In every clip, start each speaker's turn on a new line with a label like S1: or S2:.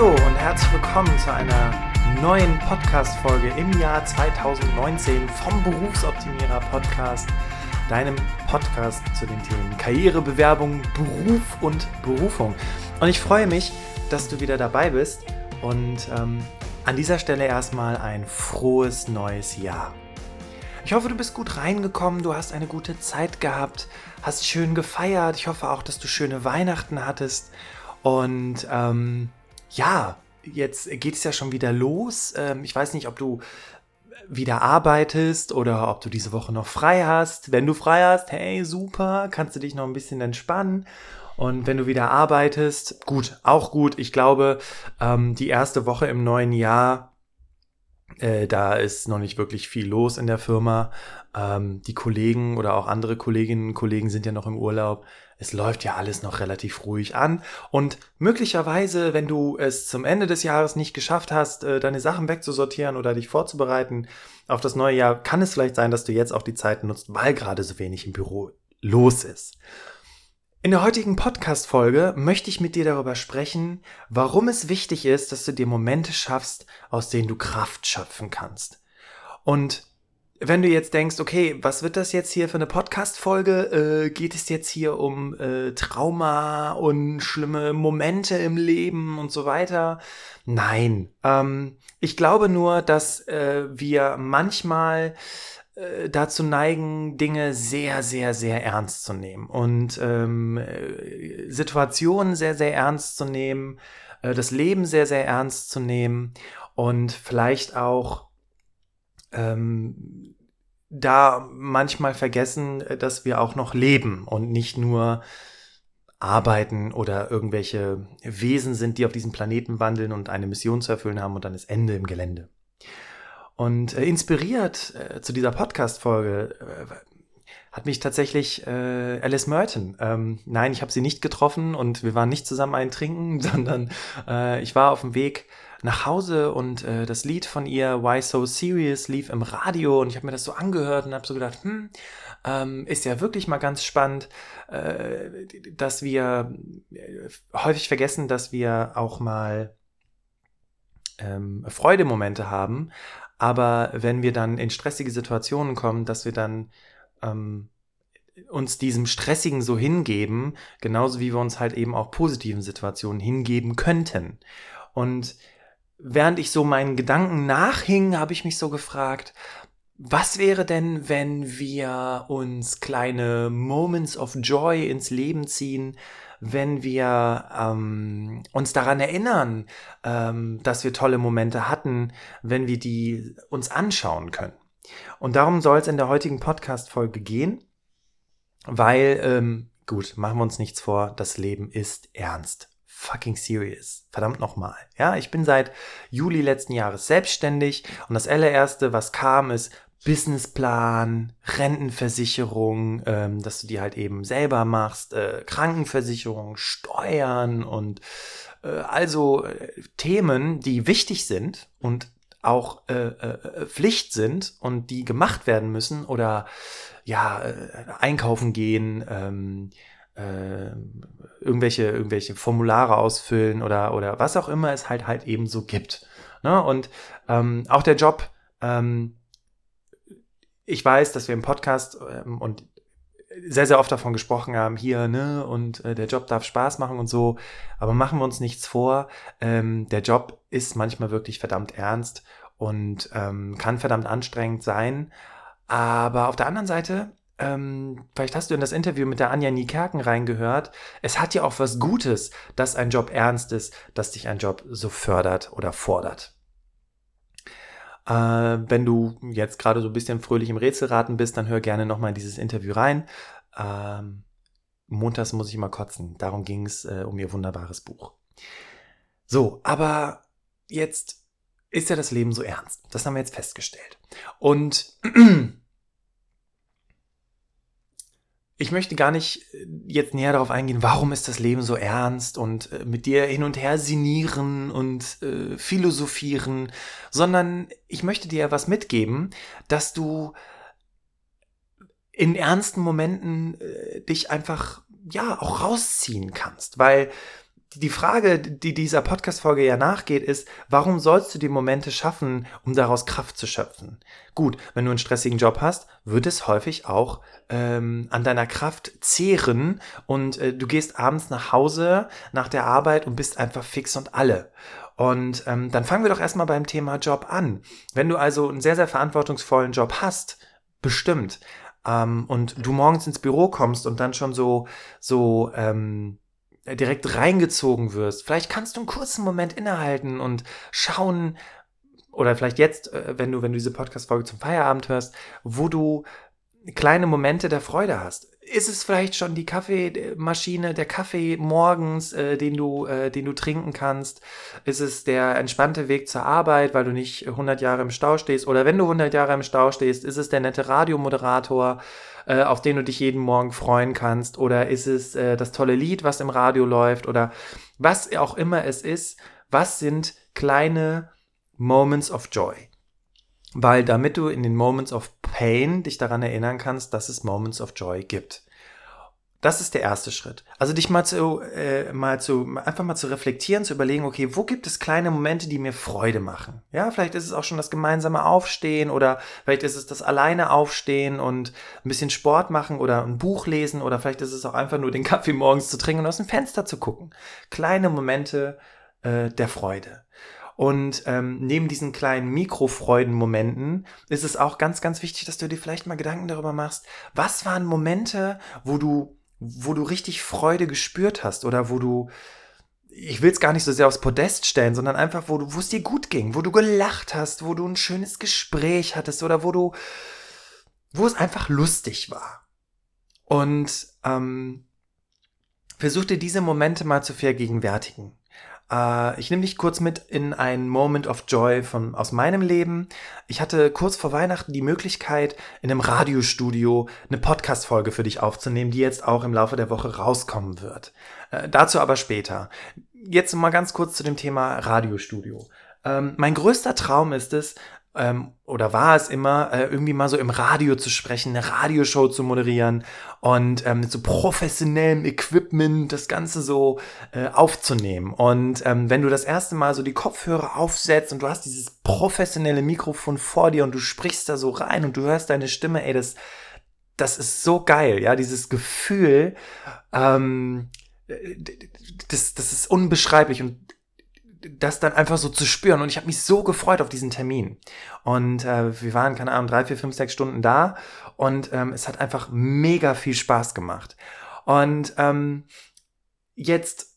S1: Hallo und herzlich willkommen zu einer neuen Podcast-Folge im Jahr 2019 vom Berufsoptimierer Podcast, deinem Podcast zu den Themen Karriere, Bewerbung, Beruf und Berufung. Und ich freue mich, dass du wieder dabei bist und ähm, an dieser Stelle erstmal ein frohes neues Jahr. Ich hoffe, du bist gut reingekommen, du hast eine gute Zeit gehabt, hast schön gefeiert. Ich hoffe auch, dass du schöne Weihnachten hattest. Und ähm, ja, jetzt geht es ja schon wieder los. Ähm, ich weiß nicht, ob du wieder arbeitest oder ob du diese Woche noch frei hast. Wenn du frei hast, hey, super, kannst du dich noch ein bisschen entspannen. Und wenn du wieder arbeitest, gut, auch gut. Ich glaube, ähm, die erste Woche im neuen Jahr, äh, da ist noch nicht wirklich viel los in der Firma. Ähm, die Kollegen oder auch andere Kolleginnen und Kollegen sind ja noch im Urlaub. Es läuft ja alles noch relativ ruhig an. Und möglicherweise, wenn du es zum Ende des Jahres nicht geschafft hast, äh, deine Sachen wegzusortieren oder dich vorzubereiten auf das neue Jahr, kann es vielleicht sein, dass du jetzt auch die Zeit nutzt, weil gerade so wenig im Büro los ist. In der heutigen Podcast-Folge möchte ich mit dir darüber sprechen, warum es wichtig ist, dass du dir Momente schaffst, aus denen du Kraft schöpfen kannst. Und wenn du jetzt denkst, okay, was wird das jetzt hier für eine Podcast-Folge? Äh, geht es jetzt hier um äh, Trauma und schlimme Momente im Leben und so weiter? Nein. Ähm, ich glaube nur, dass äh, wir manchmal äh, dazu neigen, Dinge sehr, sehr, sehr ernst zu nehmen und ähm, äh, Situationen sehr, sehr ernst zu nehmen, äh, das Leben sehr, sehr ernst zu nehmen und vielleicht auch ähm, da manchmal vergessen, dass wir auch noch leben und nicht nur arbeiten oder irgendwelche Wesen sind, die auf diesem Planeten wandeln und eine Mission zu erfüllen haben und dann ist Ende im Gelände. Und äh, inspiriert äh, zu dieser Podcast-Folge äh, hat mich tatsächlich äh, Alice Merton. Ähm, nein, ich habe sie nicht getroffen und wir waren nicht zusammen eintrinken, sondern äh, ich war auf dem Weg nach Hause und äh, das Lied von ihr, Why So Serious, lief im Radio und ich habe mir das so angehört und habe so gedacht, hm, ähm, ist ja wirklich mal ganz spannend, äh, dass wir äh, häufig vergessen, dass wir auch mal ähm, Freudemomente haben, aber wenn wir dann in stressige Situationen kommen, dass wir dann ähm, uns diesem Stressigen so hingeben, genauso wie wir uns halt eben auch positiven Situationen hingeben könnten. Und während ich so meinen Gedanken nachhing, habe ich mich so gefragt, was wäre denn, wenn wir uns kleine Moments of Joy ins Leben ziehen, wenn wir ähm, uns daran erinnern, ähm, dass wir tolle Momente hatten, wenn wir die uns anschauen können. Und darum soll es in der heutigen Podcast-Folge gehen, weil, ähm, gut, machen wir uns nichts vor, das Leben ist ernst fucking serious. Verdammt nochmal. Ja, ich bin seit Juli letzten Jahres selbstständig und das allererste, was kam, ist Businessplan, Rentenversicherung, ähm, dass du die halt eben selber machst, äh, Krankenversicherung, Steuern und äh, also äh, Themen, die wichtig sind und auch äh, äh, Pflicht sind und die gemacht werden müssen oder ja, äh, einkaufen gehen, ähm, äh, irgendwelche, irgendwelche Formulare ausfüllen oder, oder was auch immer es halt halt eben so gibt. Ne? Und ähm, auch der Job, ähm, ich weiß, dass wir im Podcast ähm, und sehr, sehr oft davon gesprochen haben, hier, ne, und äh, der Job darf Spaß machen und so, aber machen wir uns nichts vor, ähm, der Job ist manchmal wirklich verdammt ernst und ähm, kann verdammt anstrengend sein, aber auf der anderen Seite, ähm, vielleicht hast du in das Interview mit der Anja Niekerken reingehört, es hat ja auch was Gutes, dass ein Job ernst ist, dass dich ein Job so fördert oder fordert. Äh, wenn du jetzt gerade so ein bisschen fröhlich im Rätselraten bist, dann hör gerne nochmal in dieses Interview rein. Ähm, montags muss ich mal kotzen. Darum ging es äh, um ihr wunderbares Buch. So, aber jetzt ist ja das Leben so ernst. Das haben wir jetzt festgestellt. Und ich möchte gar nicht äh, jetzt näher darauf eingehen, warum ist das Leben so ernst und äh, mit dir hin und her sinieren und äh, philosophieren, sondern ich möchte dir was mitgeben, dass du in ernsten Momenten äh, dich einfach ja auch rausziehen kannst, weil die Frage, die dieser Podcast-Folge ja nachgeht, ist, warum sollst du die Momente schaffen, um daraus Kraft zu schöpfen? Gut, wenn du einen stressigen Job hast, wird es häufig auch ähm, an deiner Kraft zehren und äh, du gehst abends nach Hause nach der Arbeit und bist einfach fix und alle. Und ähm, dann fangen wir doch erstmal beim Thema Job an. Wenn du also einen sehr, sehr verantwortungsvollen Job hast, bestimmt, ähm, und du morgens ins Büro kommst und dann schon so, so, ähm, direkt reingezogen wirst. Vielleicht kannst du einen kurzen Moment innehalten und schauen, oder vielleicht jetzt, äh, wenn du, wenn du diese Podcast-Folge zum Feierabend hörst, wo du kleine Momente der Freude hast. Ist es vielleicht schon die Kaffeemaschine, der Kaffee morgens, äh, den du, äh, den du trinken kannst? Ist es der entspannte Weg zur Arbeit, weil du nicht 100 Jahre im Stau stehst? Oder wenn du 100 Jahre im Stau stehst, ist es der nette Radiomoderator? Äh, auf den du dich jeden Morgen freuen kannst? Oder ist es äh, das tolle Lied, was im Radio läuft? Oder was auch immer es ist, was sind kleine Moments of Joy? Weil damit du in den Moments of Pain dich daran erinnern kannst, dass es Moments of Joy gibt. Das ist der erste Schritt. Also dich mal zu, äh, mal zu, einfach mal zu reflektieren, zu überlegen, okay, wo gibt es kleine Momente, die mir Freude machen? Ja, vielleicht ist es auch schon das gemeinsame Aufstehen oder vielleicht ist es das alleine Aufstehen und ein bisschen Sport machen oder ein Buch lesen oder vielleicht ist es auch einfach nur den Kaffee morgens zu trinken und aus dem Fenster zu gucken. Kleine Momente äh, der Freude. Und ähm, neben diesen kleinen Mikrofreudenmomenten ist es auch ganz, ganz wichtig, dass du dir vielleicht mal Gedanken darüber machst, was waren Momente, wo du wo du richtig Freude gespürt hast oder wo du, ich will es gar nicht so sehr aufs Podest stellen, sondern einfach, wo du, wo es dir gut ging, wo du gelacht hast, wo du ein schönes Gespräch hattest oder wo du, wo es einfach lustig war. Und ähm, versuch dir diese Momente mal zu vergegenwärtigen. Äh, ich nehme dich kurz mit in ein Moment of Joy von, aus meinem Leben. Ich hatte kurz vor Weihnachten die Möglichkeit, in einem Radiostudio eine Podcast-Folge für dich aufzunehmen, die jetzt auch im Laufe der Woche rauskommen wird. Äh, dazu aber später. Jetzt mal ganz kurz zu dem Thema Radiostudio. Ähm, mein größter Traum ist es, ähm, oder war es immer, äh, irgendwie mal so im Radio zu sprechen, eine Radioshow zu moderieren und ähm, mit so professionellem Equipment das Ganze so äh, aufzunehmen. Und ähm, wenn du das erste Mal so die Kopfhörer aufsetzt und du hast dieses professionelle Mikrofon vor dir und du sprichst da so rein und du hörst deine Stimme, ey, das, das ist so geil, ja, dieses Gefühl, ähm, das, das ist unbeschreiblich und das dann einfach so zu spüren. Und ich habe mich so gefreut auf diesen Termin. Und äh, wir waren, keine Ahnung, drei, vier, fünf, sechs Stunden da. Und ähm, es hat einfach mega viel Spaß gemacht. Und ähm, jetzt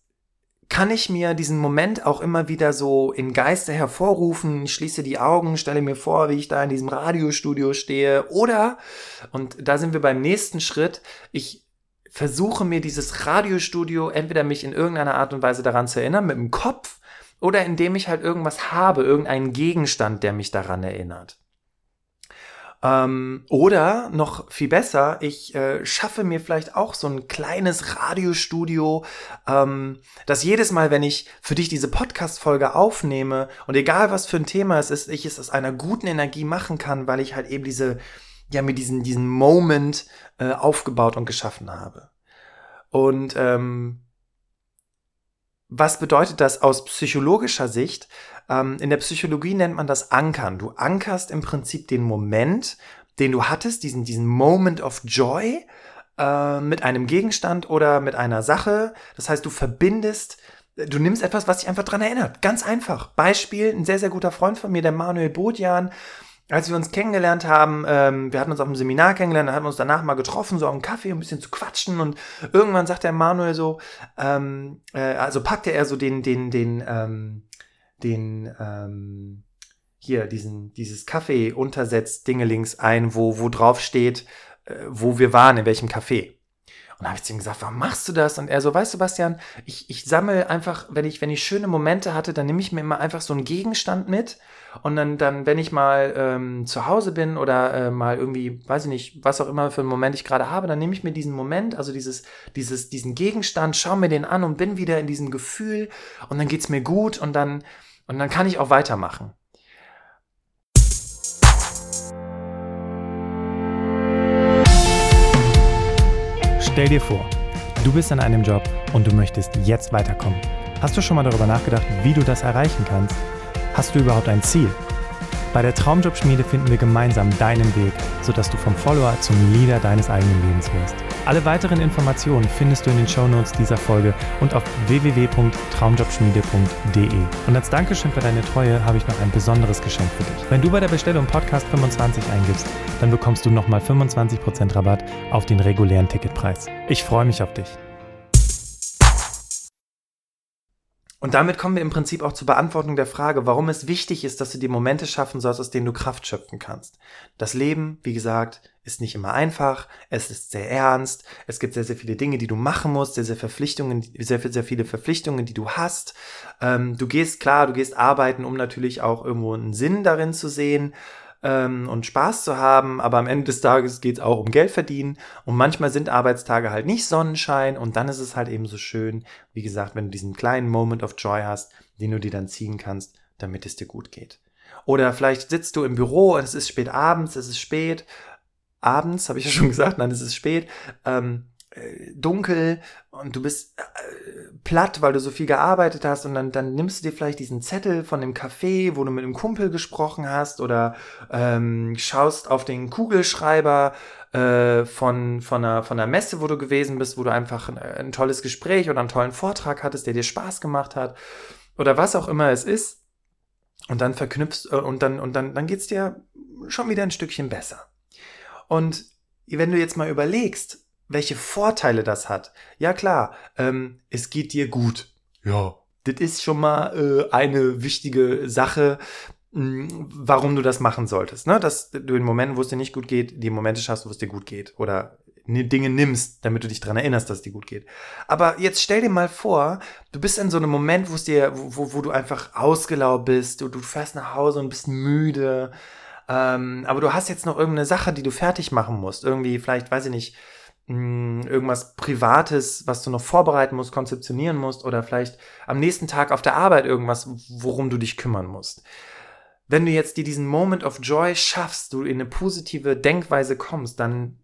S1: kann ich mir diesen Moment auch immer wieder so in Geiste hervorrufen, ich schließe die Augen, stelle mir vor, wie ich da in diesem Radiostudio stehe. Oder, und da sind wir beim nächsten Schritt, ich versuche mir dieses Radiostudio entweder mich in irgendeiner Art und Weise daran zu erinnern, mit dem Kopf, oder indem ich halt irgendwas habe, irgendeinen Gegenstand, der mich daran erinnert. Ähm, oder noch viel besser, ich äh, schaffe mir vielleicht auch so ein kleines Radiostudio, ähm, das jedes Mal, wenn ich für dich diese Podcast-Folge aufnehme und egal was für ein Thema es ist, ich es aus einer guten Energie machen kann, weil ich halt eben diese, ja, mir diesen, diesen Moment äh, aufgebaut und geschaffen habe. Und ähm, was bedeutet das aus psychologischer Sicht? Ähm, in der Psychologie nennt man das Ankern. Du ankerst im Prinzip den Moment, den du hattest, diesen, diesen Moment of Joy äh, mit einem Gegenstand oder mit einer Sache. Das heißt, du verbindest Du nimmst etwas, was dich einfach dran erinnert. Ganz einfach. Beispiel, ein sehr, sehr guter Freund von mir, der Manuel Bodjan, als wir uns kennengelernt haben, ähm, wir hatten uns auf dem Seminar kennengelernt, dann haben wir uns danach mal getroffen, so auf dem Kaffee, ein bisschen zu quatschen und irgendwann sagt der Manuel so, ähm, äh, also packte er so den, den, den, ähm, den, ähm, hier, diesen, dieses Kaffee-Untersetz-Dingelings ein, wo, wo drauf steht, äh, wo wir waren, in welchem Café. Und habe ich zu ihm gesagt, warum machst du das? Und er so, weißt du, Bastian, ich, ich sammle einfach, wenn ich, wenn ich schöne Momente hatte, dann nehme ich mir immer einfach so einen Gegenstand mit. Und dann, dann wenn ich mal ähm, zu Hause bin oder äh, mal irgendwie, weiß ich nicht, was auch immer für einen Moment ich gerade habe, dann nehme ich mir diesen Moment, also dieses, dieses, diesen Gegenstand, schaue mir den an und bin wieder in diesem Gefühl und dann geht's mir gut und dann, und dann kann ich auch weitermachen.
S2: Stell dir vor, du bist an einem Job und du möchtest jetzt weiterkommen.
S1: Hast du schon mal darüber nachgedacht, wie du das erreichen kannst? Hast du überhaupt ein Ziel? Bei der Traumjobschmiede finden wir gemeinsam deinen Weg, sodass du vom Follower zum Leader deines eigenen Lebens wirst. Alle weiteren Informationen findest du in den Shownotes dieser Folge und auf www.traumjobschmiede.de. Und als Dankeschön für deine Treue habe ich noch ein besonderes Geschenk für dich. Wenn du bei der Bestellung Podcast 25 eingibst, dann bekommst du nochmal 25% Rabatt auf den regulären Ticketpreis. Ich freue mich auf dich. Und damit kommen wir im Prinzip auch zur Beantwortung der Frage, warum es wichtig ist, dass du dir Momente schaffen sollst, aus denen du Kraft schöpfen kannst. Das Leben, wie gesagt, ist nicht immer einfach, es ist sehr ernst, es gibt sehr, sehr viele Dinge, die du machen musst, sehr, sehr Verpflichtungen, sehr, sehr viele Verpflichtungen, die du hast. Ähm, du gehst, klar, du gehst arbeiten, um natürlich auch irgendwo einen Sinn darin zu sehen ähm, und Spaß zu haben, aber am Ende des Tages geht es auch um Geld verdienen. Und manchmal sind Arbeitstage halt nicht Sonnenschein und dann ist es halt eben so schön, wie gesagt, wenn du diesen kleinen Moment of Joy hast, den du dir dann ziehen kannst, damit es dir gut geht. Oder vielleicht sitzt du im Büro und es ist spät abends, es ist spät, abends, habe ich ja schon gesagt, nein, es ist spät, ähm, äh, dunkel und du bist äh, platt, weil du so viel gearbeitet hast und dann, dann nimmst du dir vielleicht diesen Zettel von dem Café, wo du mit einem Kumpel gesprochen hast oder ähm, schaust auf den Kugelschreiber äh, von, von, einer, von einer Messe, wo du gewesen bist, wo du einfach ein, ein tolles Gespräch oder einen tollen Vortrag hattest, der dir Spaß gemacht hat oder was auch immer es ist und dann verknüpfst äh, und dann und dann dann geht's dir schon wieder ein Stückchen besser. Und wenn du jetzt mal überlegst, welche Vorteile das hat. Ja klar, ähm, es geht dir gut. Ja. Das ist schon mal äh, eine wichtige Sache, mh, hm, warum du das machen solltest. Ne? Dass du in Momenten, wo es dir nicht gut geht, die Momente schaffst, wo es dir gut geht. Oder Dinge nimmst, damit du dich dran erinnerst, dass es dir gut geht. Aber jetzt stell dir mal vor, du bist in so einem Moment, wo es dir, wo, wo du einfach ausgelaugt bist, du, du fährst nach Hause und bist müde, ähm, aber du hast jetzt noch irgendeine Sache, die du fertig machen musst. Irgendwie, vielleicht, weiß ich nicht, hm, irgendwas Privates, was du noch vorbereiten musst, konzeptionieren musst oder vielleicht am nächsten Tag auf der Arbeit irgendwas, worum du dich kümmern musst. Wenn du jetzt dir diesen Moment of Joy schaffst, du in eine positive Denkweise kommst, dann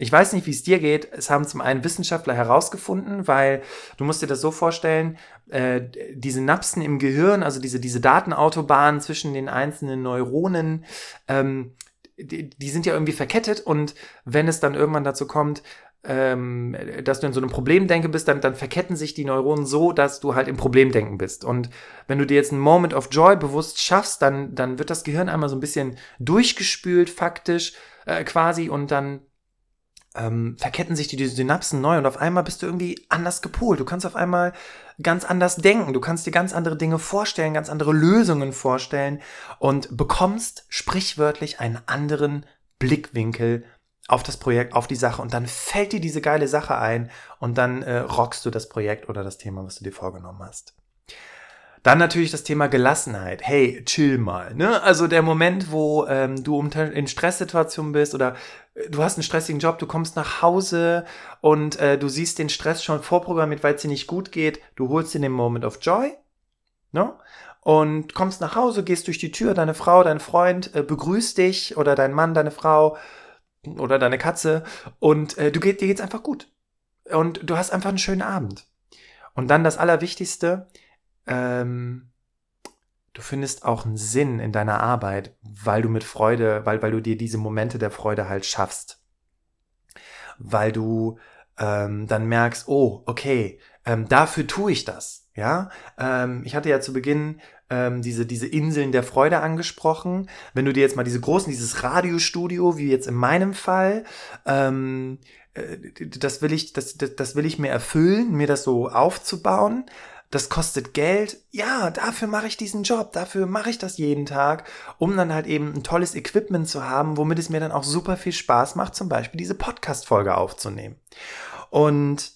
S1: ich weiß nicht, wie es dir geht. Es haben zum einen Wissenschaftler herausgefunden, weil du musst dir das so vorstellen, äh, die Synapsen im Gehirn, also diese, diese Datenautobahnen zwischen den einzelnen Neuronen, ähm, die, die sind ja irgendwie verkettet und wenn es dann irgendwann dazu kommt, ähm, dass du in so einem Problemdenken bist, dann, dann verketten sich die Neuronen so, dass du halt im Problemdenken bist. Und wenn du dir jetzt einen Moment of Joy bewusst schaffst, dann, dann wird das Gehirn einmal so ein bisschen durchgespült, faktisch äh, quasi, und dann ähm, verketten sich die Synapsen neu und auf einmal bist du irgendwie anders gepolt. Du kannst auf einmal ganz anders denken. Du kannst dir ganz andere Dinge vorstellen, ganz andere Lösungen vorstellen und bekommst sprichwörtlich einen anderen Blickwinkel auf das Projekt, auf die Sache und dann fällt dir diese geile Sache ein und dann äh, rockst du das Projekt oder das Thema, was du dir vorgenommen hast. Dann natürlich das Thema Gelassenheit. Hey, chill mal. Ne? Also der Moment, wo ähm, du in Stresssituationen bist oder äh, du hast einen stressigen Job, du kommst nach Hause und äh, du siehst den Stress schon vorprogrammiert, weil es dir nicht gut geht. Du holst dir den Moment of Joy ne? und kommst nach Hause, gehst durch die Tür, deine Frau, dein Freund äh, begrüßt dich oder dein Mann, deine Frau oder deine Katze und äh, du geht, dir geht's einfach gut. Und du hast einfach einen schönen Abend. Und dann das Allerwichtigste, ähm, du findest auch einen Sinn in deiner Arbeit, weil du mit Freude, weil, weil du dir diese Momente der Freude halt schaffst. Weil du ähm, dann merkst, oh, okay, ähm, dafür tue ich das. Ja, ähm, ich hatte ja zu Beginn ähm, diese, diese Inseln der Freude angesprochen. Wenn du dir jetzt mal diese großen, dieses Radiostudio, wie jetzt in meinem Fall, ähm, äh, das will ich, das, das, das will ich mir erfüllen, mir das so aufzubauen das kostet Geld. Ja, dafür mache ich diesen Job, dafür mache ich das jeden Tag, um dann halt eben ein tolles Equipment zu haben, womit es mir dann auch super viel Spaß macht, zum Beispiel diese Podcast-Folge aufzunehmen. Und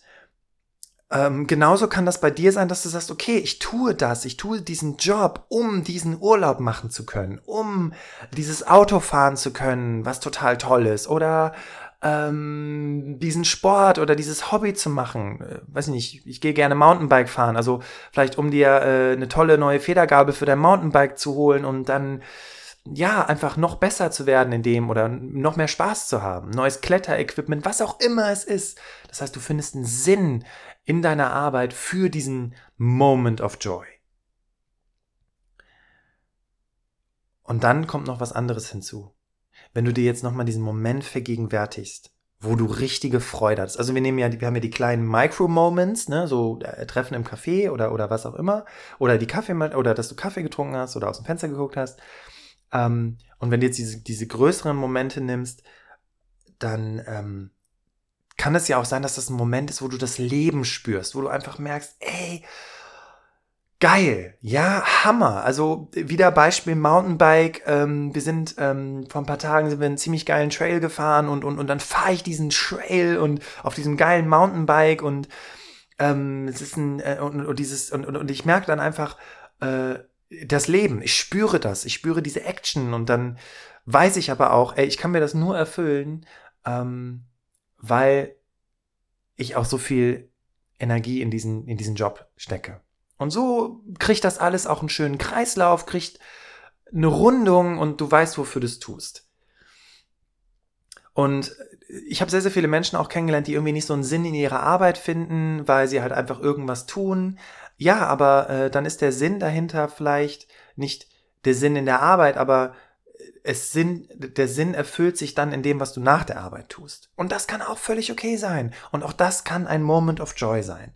S1: ähm, genauso kann das bei dir sein, dass du sagst, okay, ich tue das, ich tue diesen Job, um diesen Urlaub machen zu können, um dieses Auto fahren zu können, was total toll ist, oder ähm, diesen Sport oder dieses Hobby zu machen. Äh, weiß nicht, ich gehe gerne Mountainbike fahren, also vielleicht um dir äh, eine tolle neue Federgabel für dein Mountainbike zu holen und dann ja, einfach noch besser zu werden in dem oder noch mehr Spaß zu haben. Neues Kletterequipment, was auch immer es ist. Das heißt, du findest einen Sinn in deiner Arbeit für diesen Moment of Joy. Und dann kommt noch was anderes hinzu. Wenn du dir jetzt nochmal diesen Moment vergegenwärtigst, wo du richtige Freude hast. Also wir nehmen ja, wir haben ja die kleinen Micro-Moments, ne, so äh, Treffen im Café oder, oder was auch immer. Oder die Kaffee, oder dass du Kaffee getrunken hast oder aus dem Fenster geguckt hast. Ähm, und wenn du jetzt diese, diese größeren Momente nimmst, dann ähm, kann es ja auch sein, dass das ein Moment ist, wo du das Leben spürst, wo du einfach merkst, ey, geil, ja, Hammer. Also wieder Beispiel Mountainbike. Ähm, wir sind ähm, vor ein paar Tagen sind wir einen ziemlich geilen Trail gefahren und und und dann fahre ich diesen Trail und auf diesem geilen Mountainbike und ähm, es ist ein äh, und, und dieses und, und, und ich merke dann einfach äh, das Leben. Ich spüre das. Ich spüre diese Action und dann weiß ich aber auch, ey, ich kann mir das nur erfüllen, ähm, weil ich auch so viel Energie in diesen, in diesen Job stecke. Und so kriegt das alles auch einen schönen Kreislauf, kriegt eine Rundung und du weißt, wofür du es tust. Und ich habe sehr, sehr viele Menschen auch kennengelernt, die irgendwie nicht so einen Sinn in ihrer Arbeit finden, weil sie halt einfach irgendwas tun. Ja, aber äh, dann ist der Sinn dahinter vielleicht nicht der Sinn in der Arbeit, aber es Sinn, der Sinn erfüllt sich dann in dem, was du nach der Arbeit tust. Und das kann auch völlig okay sein. Und auch das kann ein Moment of Joy sein.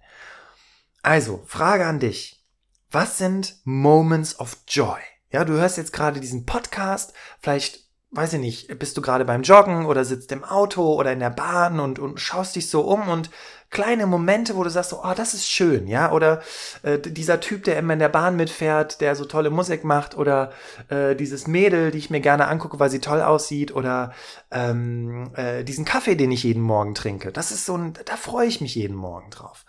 S1: Also, Frage an dich. Was sind Moments of Joy? Ja, du hörst jetzt gerade diesen Podcast, vielleicht, weiß ich nicht, bist du gerade beim Joggen oder sitzt im Auto oder in der Bahn und, und schaust dich so um und kleine Momente, wo du sagst, so, oh, das ist schön, ja, oder äh, dieser Typ, der immer in der Bahn mitfährt, der so tolle Musik macht, oder äh, dieses Mädel, die ich mir gerne angucke, weil sie toll aussieht, oder ähm, äh, diesen Kaffee, den ich jeden Morgen trinke. Das ist so ein, da freue ich mich jeden Morgen drauf.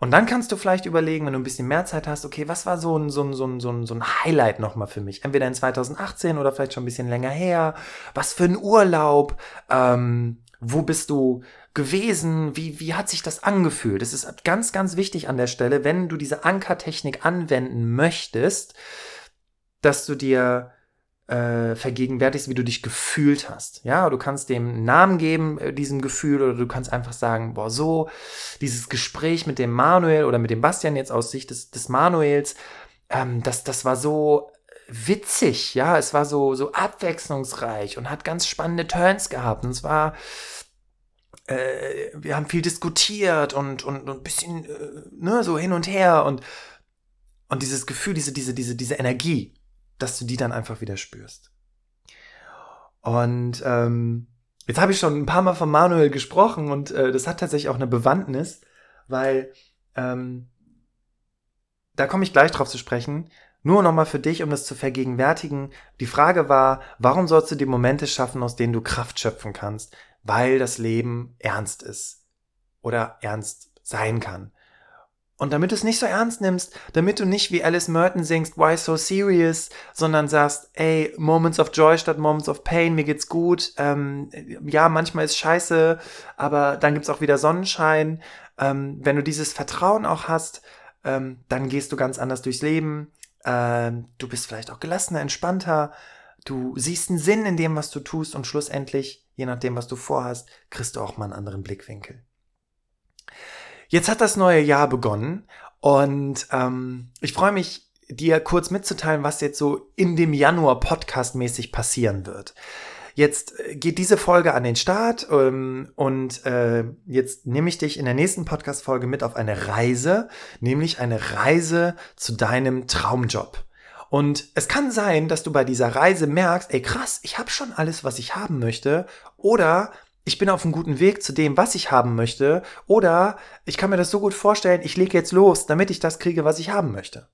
S1: Und dann kannst du vielleicht überlegen, wenn du ein bisschen mehr Zeit hast, okay, was war so ein, so ein, so ein, so ein, so ein Highlight nochmal für mich? Entweder in 2018 oder vielleicht schon ein bisschen länger her. Was für ein Urlaub? Ähm, wo bist du gewesen? Wie, wie hat sich das angefühlt? Das ist ganz, ganz wichtig an der Stelle, wenn du diese Ankertechnik anwenden möchtest, dass du dir äh, vergegenwärtigst, wie du dich gefühlt hast. Ja, du kannst dem Namen geben, äh, diesem Gefühl, oder du kannst einfach sagen, boah, so, dieses Gespräch mit dem Manuel oder mit dem Bastian jetzt aus Sicht des, des Manuels, ähm, das, das war so witzig, ja, es war so, so abwechslungsreich und hat ganz spannende Turns gehabt und es war, äh, wir haben viel diskutiert und, und, und ein bisschen, äh, ne, so hin und her und, und dieses Gefühl, diese, diese, diese, diese Energie, dass du die dann einfach wieder spürst. Und ähm, jetzt habe ich schon ein paar Mal von Manuel gesprochen und äh, das hat tatsächlich auch eine Bewandtnis, weil ähm, da komme ich gleich drauf zu sprechen. Nur nochmal für dich, um das zu vergegenwärtigen. Die Frage war, warum sollst du die Momente schaffen, aus denen du Kraft schöpfen kannst? Weil das Leben ernst ist oder ernst sein kann. Und damit du es nicht so ernst nimmst, damit du nicht wie Alice Merton singst, why so serious, sondern sagst, ey, Moments of Joy statt Moments of Pain, mir geht's gut, ähm, ja, manchmal ist scheiße, aber dann gibt's auch wieder Sonnenschein. Ähm, wenn du dieses Vertrauen auch hast, ähm, dann gehst du ganz anders durchs Leben. Ähm, du bist vielleicht auch gelassener, entspannter. Du siehst einen Sinn in dem, was du tust und schlussendlich, je nachdem, was du vorhast, kriegst du auch mal einen anderen Blickwinkel. Jetzt hat das neue Jahr begonnen und ähm, ich freue mich, dir kurz mitzuteilen, was jetzt so in dem Januar podcastmäßig passieren wird. Jetzt äh, geht diese Folge an den Start ähm, und äh, jetzt nehme ich dich in der nächsten Podcast-Folge mit auf eine Reise, nämlich eine Reise zu deinem Traumjob. Und es kann sein, dass du bei dieser Reise merkst, ey krass, ich habe schon alles, was ich haben möchte. Oder ich bin auf einem guten Weg zu dem, was ich haben möchte. Oder ich kann mir das so gut vorstellen, ich lege jetzt los, damit ich das kriege, was ich haben möchte.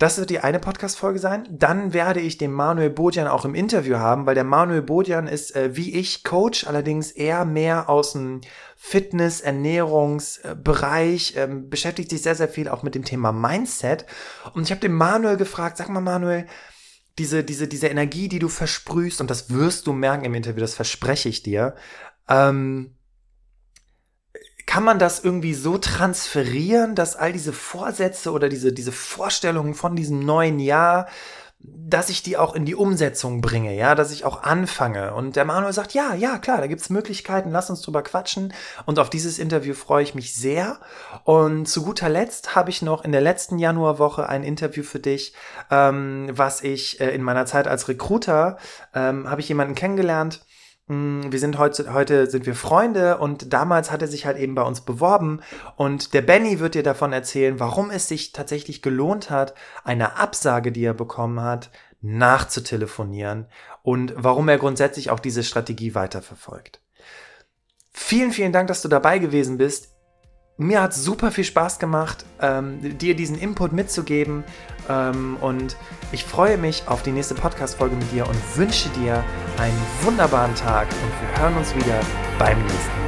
S1: Das wird die eine Podcast-Folge sein. Dann werde ich den Manuel Bodian auch im Interview haben, weil der Manuel Bodian ist äh, wie ich Coach, allerdings eher mehr aus dem Fitness-, Ernährungsbereich, ähm, beschäftigt sich sehr, sehr viel auch mit dem Thema Mindset. Und ich habe den Manuel gefragt, sag mal Manuel, diese, diese, diese Energie, die du versprühst, und das wirst du merken im Interview, das verspreche ich dir, ähm, kann man das irgendwie so transferieren, dass all diese Vorsätze oder diese, diese Vorstellungen von diesem neuen Jahr, dass ich die auch in die Umsetzung bringe, ja, dass ich auch anfange. Und der Manuel sagt, ja, ja, klar, da gibt's Möglichkeiten, lass uns drüber quatschen. Und auf dieses Interview freue ich mich sehr. Und zu guter Letzt habe ich noch in der letzten Januarwoche ein Interview für dich, ähm, was ich äh, in meiner Zeit als Recruiter, ähm, habe ich jemanden kennengelernt, wir sind heute, heute sind wir Freunde und damals hat er sich halt eben bei uns beworben und der Benny wird dir davon erzählen, warum es sich tatsächlich gelohnt hat, eine Absage, die er bekommen hat, nachzutelefonieren und warum er grundsätzlich auch diese Strategie weiterverfolgt. Vielen, vielen Dank, dass du dabei gewesen bist. Mir hat super viel Spaß gemacht, ähm, dir diesen Input mitzugeben. Ähm, und ich freue mich auf die nächste Podcast-Folge mit dir und wünsche dir einen wunderbaren Tag. Und wir hören uns wieder beim nächsten Mal.